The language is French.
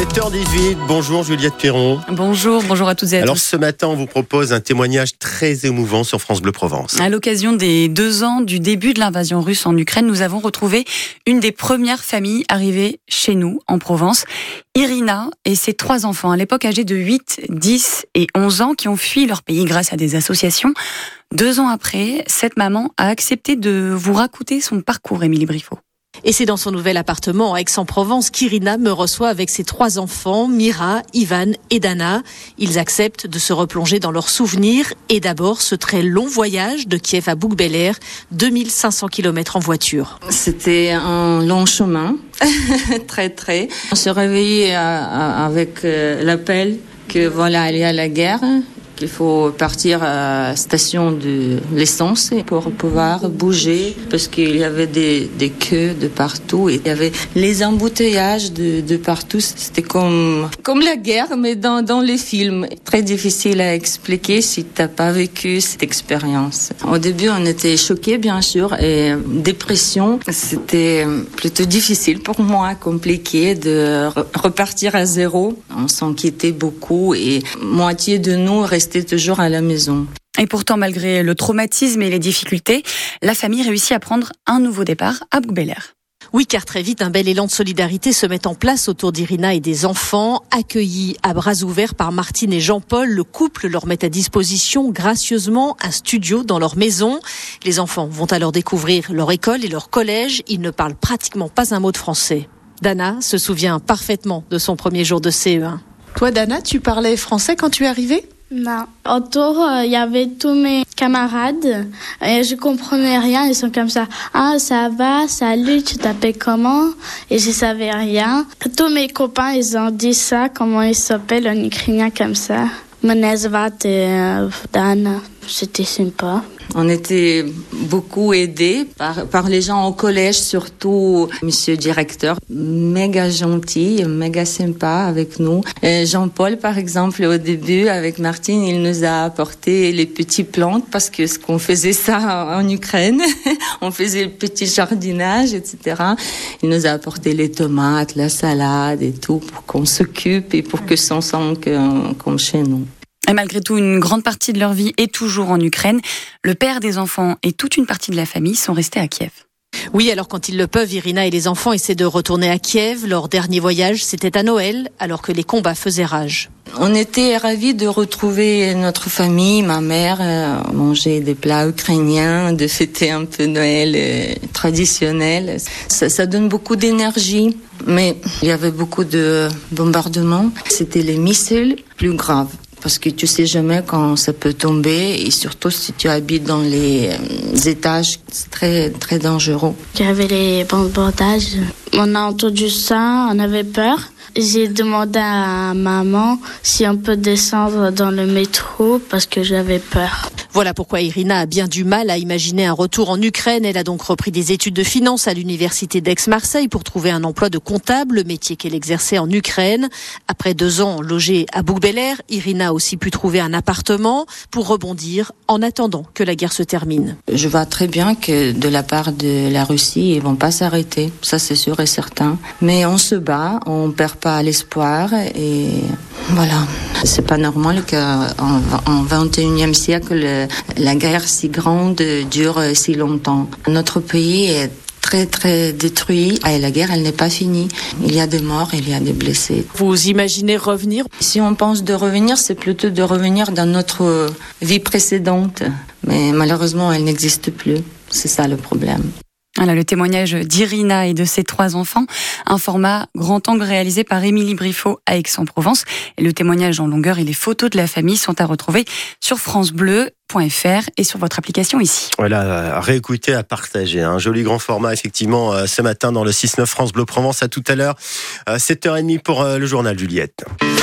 7h18, bonjour Juliette Perron. Bonjour, bonjour à toutes et à Alors tous. ce matin, on vous propose un témoignage très émouvant sur France Bleu Provence. À l'occasion des deux ans du début de l'invasion russe en Ukraine, nous avons retrouvé une des premières familles arrivées chez nous, en Provence. Irina et ses trois enfants, à l'époque âgés de 8, 10 et 11 ans, qui ont fui leur pays grâce à des associations. Deux ans après, cette maman a accepté de vous raconter son parcours, Émilie Briffaut. Et c'est dans son nouvel appartement à Aix-en-Provence qu'Irina me reçoit avec ses trois enfants, Mira, Ivan et Dana. Ils acceptent de se replonger dans leurs souvenirs et d'abord ce très long voyage de Kiev à Bouc-Bel-Air, 2500 km en voiture. C'était un long chemin, très très. On se réveillait euh, avec euh, l'appel que voilà, il y a la guerre, qu'il faut partir à la station de l'essence pour pouvoir bouger parce qu'il y avait des, des queues de partout et il y avait les embouteillages de, de partout. C'était comme, comme la guerre, mais dans, dans les films. Très difficile à expliquer si t'as pas vécu cette expérience. Au début, on était choqués, bien sûr, et dépression, c'était plutôt difficile pour moi, compliqué de re- repartir à zéro. On s'inquiétait beaucoup et moitié de nous restait toujours à la maison. Et pourtant, malgré le traumatisme et les difficultés, la famille réussit à prendre un nouveau départ à Bouc-Bel-Air. Oui, car très vite, un bel élan de solidarité se met en place autour d'Irina et des enfants. Accueillis à bras ouverts par Martine et Jean-Paul, le couple leur met à disposition gracieusement un studio dans leur maison. Les enfants vont alors découvrir leur école et leur collège. Ils ne parlent pratiquement pas un mot de français. Dana se souvient parfaitement de son premier jour de E CE1. Toi, Dana, tu parlais français quand tu es arrivée? Non. Autour, euh, il y avait tous mes camarades et je comprenais rien. Ils sont comme ça. Ah, ça va, salut, tu t'appelles comment? Et je savais rien. Tous mes copains, ils ont dit ça, comment ils s'appellent en ukrainien comme ça. Et euh, Dan. C'était sympa. On était beaucoup aidés par, les gens au collège, surtout monsieur directeur, méga gentil, méga sympa avec nous. Jean-Paul, par exemple, au début, avec Martine, il nous a apporté les petits plantes parce que ce qu'on faisait ça en Ukraine, on faisait le petit jardinage, etc. Il nous a apporté les tomates, la salade et tout pour qu'on s'occupe et pour que ça sente que- comme chez nous. Et malgré tout, une grande partie de leur vie est toujours en Ukraine. Le père des enfants et toute une partie de la famille sont restés à Kiev. Oui, alors quand ils le peuvent, Irina et les enfants essaient de retourner à Kiev. Leur dernier voyage, c'était à Noël, alors que les combats faisaient rage. On était ravis de retrouver notre famille, ma mère, euh, manger des plats ukrainiens, de fêter un peu Noël euh, traditionnel. Ça, ça donne beaucoup d'énergie, mais il y avait beaucoup de bombardements. C'était les missiles plus graves. Parce que tu sais jamais quand ça peut tomber et surtout si tu habites dans les euh, étages, c'est très très dangereux. Il y avait les bandages. On a entendu ça, on avait peur. J'ai demandé à maman si on peut descendre dans le métro parce que j'avais peur. Voilà pourquoi Irina a bien du mal à imaginer un retour en Ukraine. Elle a donc repris des études de finance à l'université d'Aix-Marseille pour trouver un emploi de comptable, le métier qu'elle exerçait en Ukraine. Après deux ans logée à Bouc-Bel-Air, Irina a aussi pu trouver un appartement pour rebondir en attendant que la guerre se termine. Je vois très bien que de la part de la Russie, ils vont pas s'arrêter. Ça, c'est sûr et certain. Mais on se bat, on perd pas l'espoir et voilà. C'est pas normal qu'en en 21e siècle, la guerre si grande dure si longtemps. Notre pays est très très détruit et la guerre elle n'est pas finie. Il y a des morts, il y a des blessés. Vous imaginez revenir? Si on pense de revenir, c'est plutôt de revenir dans notre vie précédente. Mais malheureusement, elle n'existe plus. C'est ça le problème. Voilà le témoignage d'Irina et de ses trois enfants, un format grand angle réalisé par Émilie Briffaut à Aix-en-Provence. Et le témoignage en longueur et les photos de la famille sont à retrouver sur francebleu.fr et sur votre application ici. Voilà, à réécouter, à partager. Un joli grand format, effectivement, euh, ce matin dans le 6-9 France Bleu Provence. À tout à l'heure, euh, 7h30 pour euh, le journal Juliette.